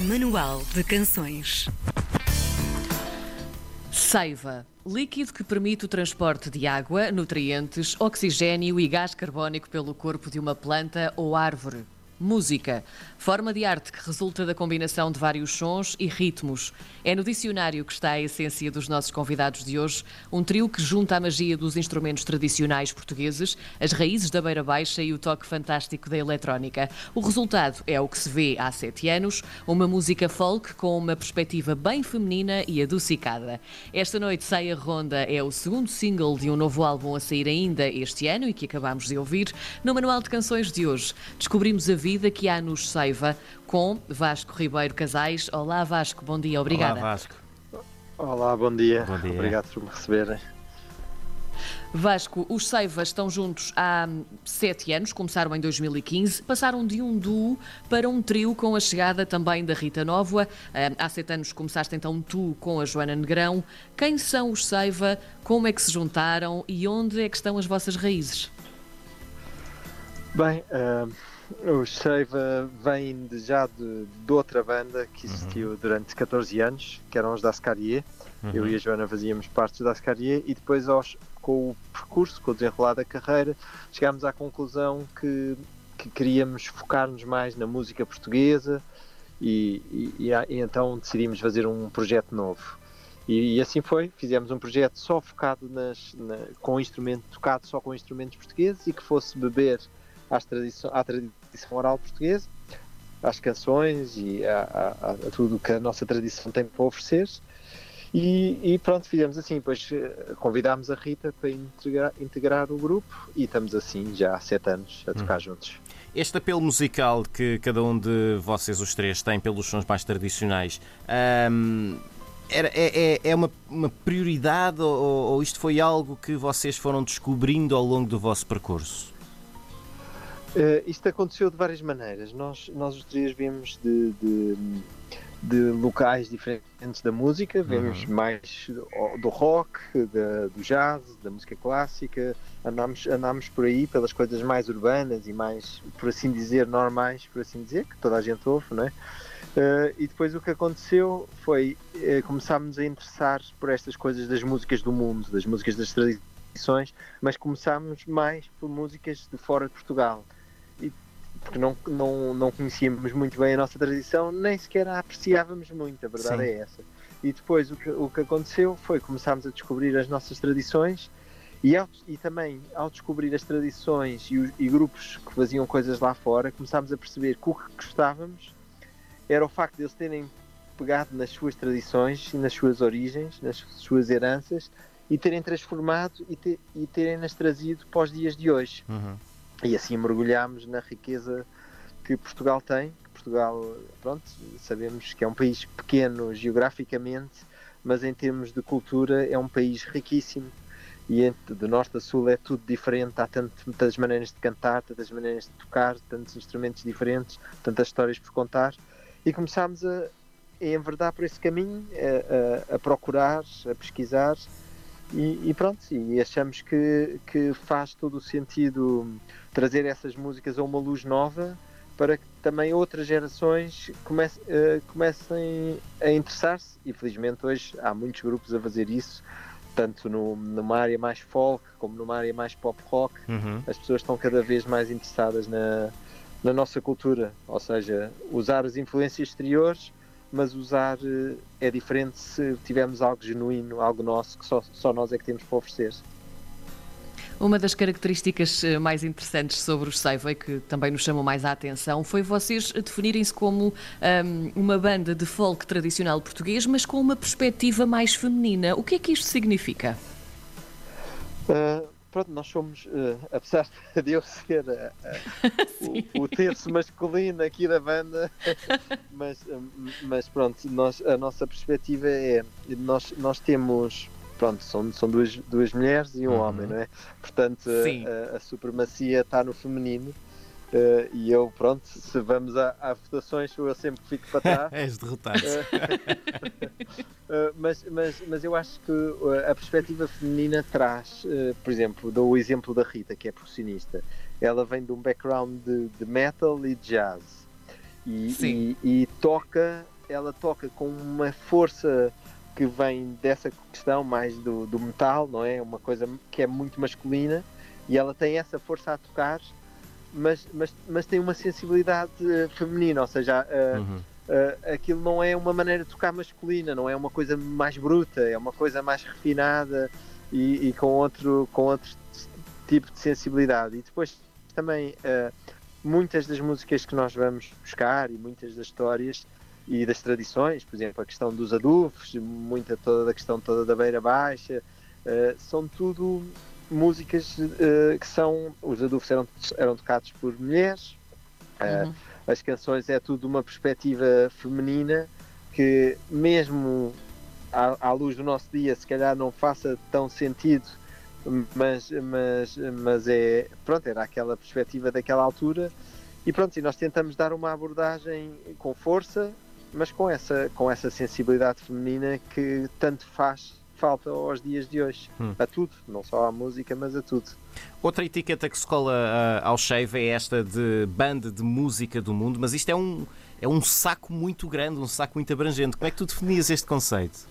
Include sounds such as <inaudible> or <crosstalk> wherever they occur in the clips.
Manual de Canções. Seiva. Líquido que permite o transporte de água, nutrientes, oxigênio e gás carbónico pelo corpo de uma planta ou árvore. Música. Forma de arte que resulta da combinação de vários sons e ritmos. É no dicionário que está a essência dos nossos convidados de hoje, um trio que junta a magia dos instrumentos tradicionais portugueses, as raízes da beira baixa e o toque fantástico da eletrónica. O resultado é o que se vê há sete anos, uma música folk com uma perspectiva bem feminina e adocicada. Esta noite sai a Ronda é o segundo single de um novo álbum a sair ainda este ano e que acabamos de ouvir. No Manual de Canções de hoje, descobrimos a vida que há nos Seiva com Vasco Ribeiro Casais. Olá Vasco, bom dia, obrigada. Olá Vasco. Olá, bom dia. Bom dia. Obrigado por me receberem. Vasco, os Seivas estão juntos há sete anos, começaram em 2015, passaram de um duo para um trio com a chegada também da Rita Nóvoa. Ah, Há sete anos começaste então tu com a Joana Negrão. Quem são os Seiva? Como é que se juntaram e onde é que estão as vossas raízes? Bem, ah, os Seiva vêm de- já de, de outra banda que existiu durante 14 anos, que eram os da Ascarie. Eu e a Joana fazíamos parte da Ascarie e depois aos, com o percurso, com o desenrolar da carreira, chegámos à conclusão que, que queríamos focar-nos mais na música portuguesa e, e- e a- e então decidimos fazer um projeto novo. E, e assim foi, fizemos um projeto só focado nas, na- com instrumento, tocado só com instrumentos portugueses e que fosse beber às tradição, à tradição oral portuguesa, às canções e a, a- a tudo o que a nossa tradição tem para oferecer. E, e pronto, fizemos assim, depois eh, convidámos a Rita para integrar, integrar o grupo e estamos assim já há sete anos a tocar juntos. Este apelo musical que cada um de vocês, os três, tem pelos sons mais tradicionais, era- é, é- é uma, uma prioridade ou, ou isto foi algo que vocês foram descobrindo ao longo do vosso percurso? Eh, isto aconteceu de várias maneiras. Nós, nós os três vimos de, de, de locais diferentes da música, vemos mais do- rock, da- do jazz, da música clássica, andámos, andámos por aí pelas coisas mais urbanas e mais, por assim dizer, normais, por assim dizer, que toda a gente ouve, não é? Eh, e depois o que aconteceu foi eh, começámos a interessar por estas coisas das músicas do mundo, das músicas das tradições, mas começámos mais por músicas de fora de Portugal. Porque não, não, não conhecíamos muito bem a nossa tradição, nem sequer a apreciávamos muito, a verdade Sim. é essa. E depois o que, o que aconteceu foi começámos a descobrir as nossas tradições e, ao- e também ao descobrir as tradições e, os- e grupos que faziam coisas lá fora, começámos a perceber que o que gostávamos era o facto de eles terem pegado nas suas tradições e nas suas origens, nas suas heranças e terem transformado e, e terem-nas trazido para os dias de hoje. E assim mergulhámos na riqueza que Portugal tem. Portugal, pronto, sabemos que é um país pequeno geograficamente, mas em termos de cultura é um país riquíssimo. E de norte a sul é tudo diferente, há tantas maneiras de cantar, tantas maneiras de tocar, tantos instrumentos diferentes, tantas histórias por contar. E começámos a, a enverdar por esse caminho, a, a- a procurar, a pesquisar, e, e pronto, e achamos que, que faz todo o sentido trazer essas músicas a uma luz nova para que também outras gerações comece- eh, comecem a interessar-se e felizmente hoje há muitos grupos a fazer isso tanto no- numa área mais folk como numa área mais pop rock Uhum. as pessoas estão cada vez mais interessadas na, na nossa cultura ou seja, usar as influências exteriores mas usar eh, é diferente se tivermos algo genuíno, algo nosso que só, só nós é que temos para oferecer Uma das características eh, mais interessantes sobre os Seiva e que também nos chamam mais a atenção foi vocês definirem-se como ahm, uma banda de folk tradicional português, mas com uma perspectiva mais feminina. O que é que isto significa? Uh, pronto, nós somos, uh, apesar de eu ser uh, uh, o, <laughs> o terço masculino aqui da banda, <laughs> mas, mas pronto, nós, a nossa perspectiva é, nós, nós temos, pronto, são, são duas, duas mulheres e um Uhum. homem, não é? Portanto, a, a supremacia está no feminino. Uh, e eu, pronto, se vamos a, a votações, eu sempre fico para trás. <laughs> És derrotado. Uh, <laughs> mas, mas, mas eu acho que uh, a perspectiva feminina traz, uh, por exemplo, dou o exemplo da Rita, que é percussionista. Ela vem de um background de, de metal e de jazz. e, Sim. e, e toca, ela toca com uma força que vem dessa questão mais do, do metal, não é? Uma coisa que é muito masculina e ela tem essa força a tocar, mas, mas, mas tem uma sensibilidade eh, feminina, ou seja, eh, Uhum. eh, aquilo não é uma maneira de tocar masculina, não é uma coisa mais bruta, é uma coisa mais refinada e, e com, outro, com outro tipo de sensibilidade. E depois também muitas das músicas que nós vamos buscar e muitas das histórias e das tradições, por exemplo, a questão dos adufos, muita toda a questão toda da beira baixa, são tudo músicas eh, que são os adufos eram, eram tocados por mulheres, eh, Uhum. as canções é tudo uma perspectiva feminina que mesmo à, à luz do nosso dia se calhar não faça tão sentido mas, mas, mas é pronto, era aquela perspectiva daquela altura e pronto, e nós tentamos dar uma abordagem com força mas com essa, com essa sensibilidade feminina que tanto faz falta aos dias de hoje Hum. a tudo, não só à música mas a tudo Outra etiqueta que se cola ah, ao Shave é esta de banda de música do mundo, mas isto é um, é um saco muito grande, um saco muito abrangente. Como é que tu definias este conceito?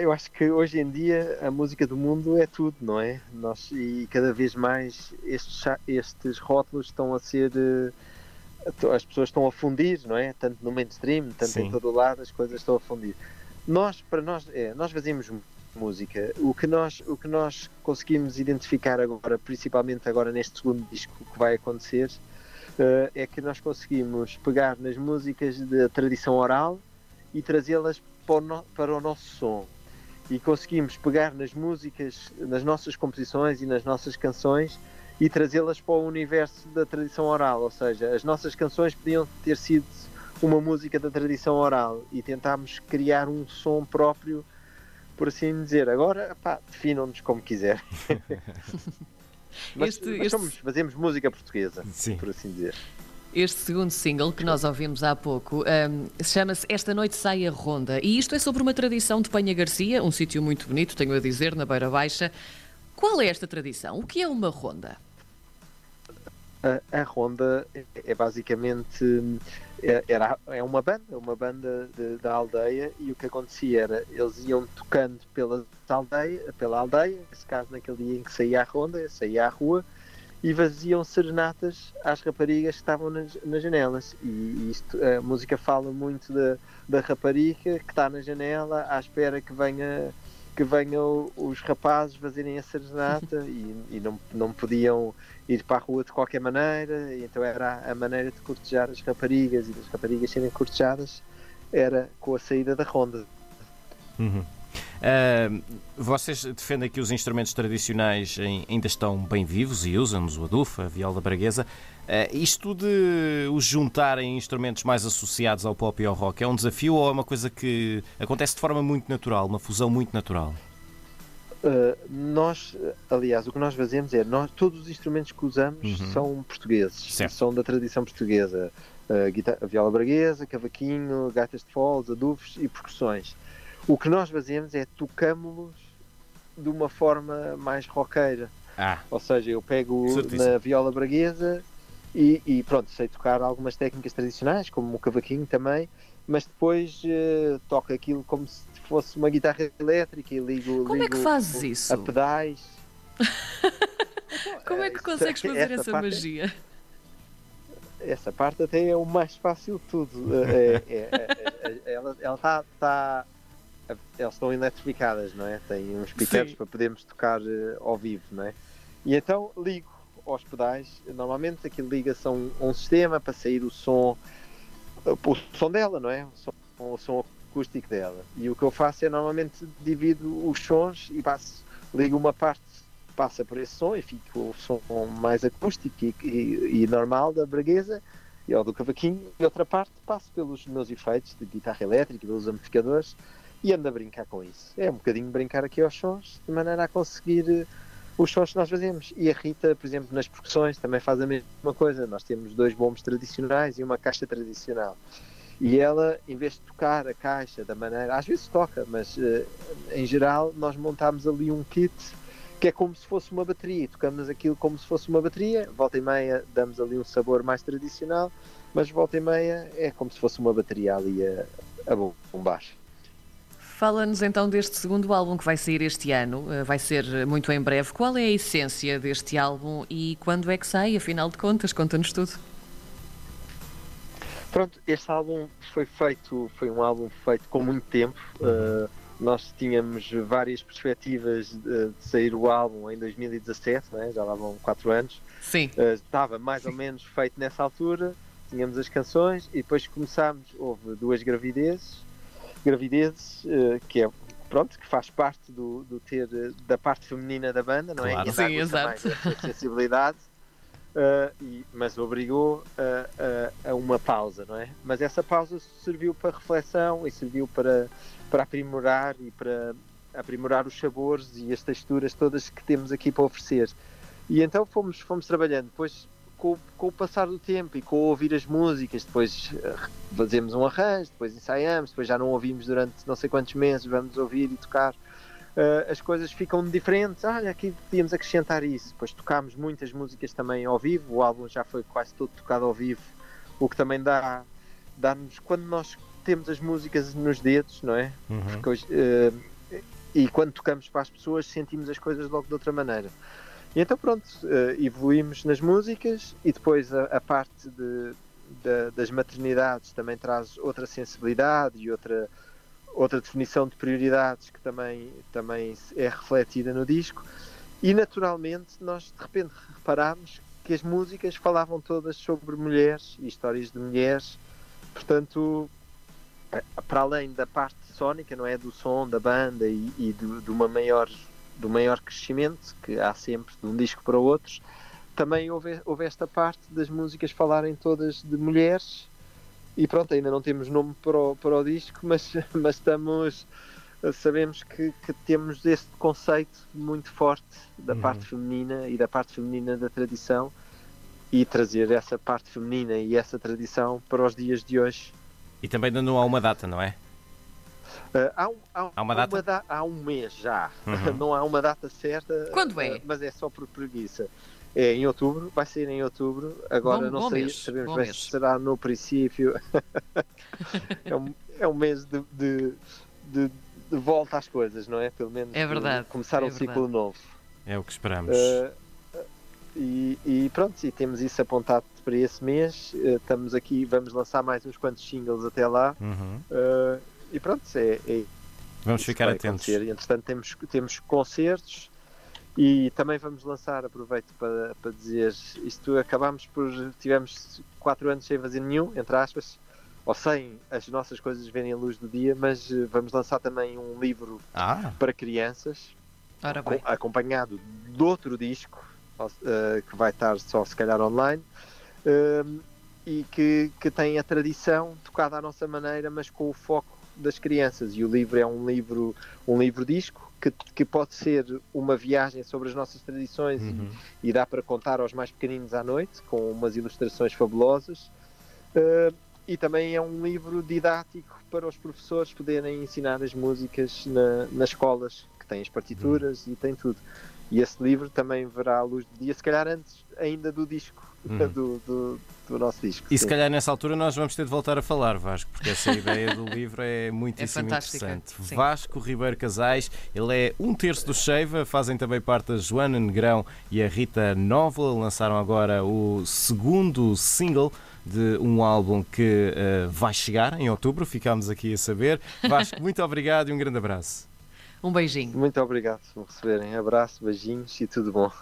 Eu acho que hoje em dia a música do mundo é tudo, não é? Nós, e cada vez mais estes, estes rótulos estão a ser. eh, As pessoas estão a fundir, não é? Tanto no mainstream, tanto Sim. em todo o lado, as coisas estão a fundir. Nós, para nós, é, nós fazemos música. O que, nós, o que nós conseguimos identificar agora, principalmente agora neste segundo disco que vai acontecer, eh, é que nós conseguimos pegar nas músicas da tradição oral e trazê-las para, para o nosso som. E conseguimos pegar nas músicas, nas nossas composições e nas nossas canções e trazê-las para o universo da tradição oral. Ou seja, as nossas canções podiam ter sido uma música da tradição oral e tentámos criar um som próprio, por assim dizer. Agora, pá, definam-nos como quiser. <laughs> mas, Este- mas este- somos- fazemos música portuguesa, Sim. por assim dizer. Este segundo single que nós ouvimos há pouco ahm, chama-se Esta Noite Sai a Ronda e isto é sobre uma tradição de Penha Garcia, um sítio muito bonito, tenho a dizer, na Beira Baixa. Qual é esta tradição? O que é uma ronda? A, Ronda é, é basicamente é, era, é uma banda, uma banda de- da aldeia e o que acontecia era eles iam tocando pela aldeia, pela aldeia, nesse caso naquele dia em que saía a ronda, saía à rua e vaziam serenatas às raparigas que estavam nas, nas janelas. E isto, a música fala muito da rapariga que está na janela à espera que venha que venham os rapazes fazerem a serenata <laughs> e, e não, não podiam ir para a rua de qualquer maneira, e então era a maneira de cortejar as raparigas e das raparigas serem cortejadas era com a saída da ronda. Uhum. Ah, vocês defendem que os instrumentos tradicionais ai- ainda estão bem vivos e usam-nos o adufa, a viola braguesa. Ah, isto de os juntarem instrumentos mais associados ao pop e ao rock é um desafio ou é uma coisa que acontece de forma muito natural, uma fusão muito natural? Uh, nós, uh, aliás, o que nós fazemos é nós, todos os instrumentos que usamos Uhum. são portugueses, Certo. são da tradição portuguesa. Uh, guita- a viola braguesa, cavaquinho, gaitas de foles, adufos e percussões. O que nós fazemos é tocamos-los de uma forma mais roqueira. Ah, Ou seja, eu pego Certíssimo. na viola braguesa e, e pronto, sei tocar algumas técnicas tradicionais, como o cavaquinho também, mas depois eh, toco aquilo como se fosse uma guitarra elétrica e ligo, Como é que ligo fazes isso? a pedais. <laughs> Como é que Isso- consegues fazer <laughs> essa essa parte é- magia? Essa parte até é o mais fácil de tudo. <laughs> É- é- é- é- ela ela tá, tá- elas estão eletrificadas, não é? Tem uns Sim. para podermos tocar eh, ao vivo, não é? E então ligo aos pedais. Normalmente aquilo liga-se a um, um sistema para sair o som, o som dela, não é? O som, o som acústico dela. E o que eu faço é normalmente divido os sons e passo, ligo uma parte passa por esse som e fica o som mais acústico e, e- e normal da braguesa e ou do cavaquinho e outra parte passo pelos meus efeitos de guitarra elétrica, pelos amplificadores e ando a brincar com isso. É um bocadinho brincar aqui aos sons de maneira a conseguir eh, os sons que nós fazemos. E a Rita, por exemplo, nas percussões também faz a mesma coisa. Nós temos dois bombos tradicionais e uma caixa tradicional. E ela, em vez de tocar a caixa da maneira, às vezes toca, mas eh, em geral nós montamos ali um kit que é como se fosse uma bateria, tocamos aquilo como se fosse uma bateria, volta e meia damos ali um sabor mais tradicional, mas volta e meia é como se fosse uma bateria ali a, a bombar. Fala-nos então deste segundo álbum que vai sair este ano, eh, vai ser muito em breve. Qual é a essência deste álbum e quando é que sai, afinal de contas? Conta-nos tudo. Pronto, este álbum foi feito, foi um álbum feito com muito tempo. Uh, nós tínhamos várias perspectivas de, de, sair o álbum em 2017, né? já lá vão 4 anos. Sim. Uh, estava mais ou menos feito nessa altura, tínhamos as canções e depois começámos, houve duas gravidezes, gravidezes uh, que é pronto, que faz parte do, do, ter da parte feminina da banda, não é? claro. é? Sim, exato. sensibilidade. Uh, e, mas obrigou a, a, a, uma pausa, não é? Mas essa pausa serviu para reflexão e serviu para, para aprimorar e para aprimorar os sabores e as texturas todas que temos aqui para oferecer. E então fomos, fomos trabalhando. Depois, com, com o passar do tempo e com ouvir as músicas, depois uh, fazemos um arranjo, depois ensaiamos, depois já não ouvimos durante não sei quantos meses, vamos ouvir e tocar uh, as coisas ficam diferentes. Olha, aqui podíamos acrescentar isso. Depois tocámos muitas músicas também ao vivo, o álbum já foi quase todo tocado ao vivo, o que também dá, dá-nos, quando nós temos as músicas nos dedos, não é? Uhum. Hoje, uh, e quando tocamos para as pessoas sentimos as coisas logo de outra maneira. E então pronto, uh, evoluímos nas músicas e depois a, a parte de, de, das maternidades também traz outra sensibilidade e outra outra definição de prioridades que também, também é refletida no disco. E naturalmente nós de repente reparámos que as músicas falavam todas sobre mulheres e histórias de mulheres, portanto, para além da parte sónica, não é? Do som da banda e, e do, de uma maior, do maior crescimento que há sempre de um disco para o outro, também houve, houve esta parte das músicas falarem todas de mulheres e pronto, ainda não temos nome para o, para o disco, mas, <laughs> mas estamos sabemos que, que temos este conceito muito forte da uhum. parte feminina e da parte feminina da tradição e trazer essa parte feminina e essa tradição para os dias de hoje. E também dando a uma data, não é? Uh, há, um, há, há, uma data? Uma da, há um mês já. Uhum. <laughs> Não há uma data certa. Quando é? Uh, mas é só por preguiça. É em outubro, vai sair em outubro. Agora bom, não sei, mês, sabemos bem se será no princípio. <laughs> é, um, é um mês de, de, de, de, volta às coisas, não é? Pelo menos é verdade, começar é um verdade. ciclo novo. É o que esperamos. Uh, e, e, pronto, e temos isso apontado para esse mês. Uh, estamos aqui, vamos lançar mais uns quantos singles até lá. Uhum. Uh, e pronto, é, é Vamos ficar atentos. Acontecer. Entretanto, temos, temos concertos e também vamos lançar, aproveito para, para dizer, isto acabámos por, tivemos 4 anos sem fazer nenhum, entre aspas, ou sem as nossas coisas verem a luz do dia, mas eh, vamos lançar também um livro ah. para crianças, acompanhado de outro disco, uh, que vai estar só se calhar online, uh, e que, que tem a tradição tocada à nossa maneira, mas com o foco das crianças. E o livro é um livro, um livro disco que, que pode ser uma viagem sobre as nossas tradições uhum. e, e, dá para contar aos mais pequeninos à noite, com umas ilustrações fabulosas. Uh, e também é um livro didático para os professores poderem ensinar as músicas na, nas escolas, que têm as partituras uhum. e tem tudo. E esse livro também verá a luz do dia, se calhar antes ainda do disco, uhum. do, do, do, nosso disco. E sim. se calhar nessa altura nós vamos ter de voltar a falar, Vasco, porque essa <laughs> ideia do livro é muitíssimo é interessante. Sim. Vasco Ribeiro Casais, ele é um terço do Cheiva, fazem também parte a Joana Negrão e a Rita Nova, lançaram agora o segundo single de um álbum que uh, vai chegar em outubro, ficámos aqui a saber. Vasco, <laughs> muito obrigado e um grande abraço. Um beijinho. Muito obrigado por me receberem. Abraço, beijinhos e tudo bom.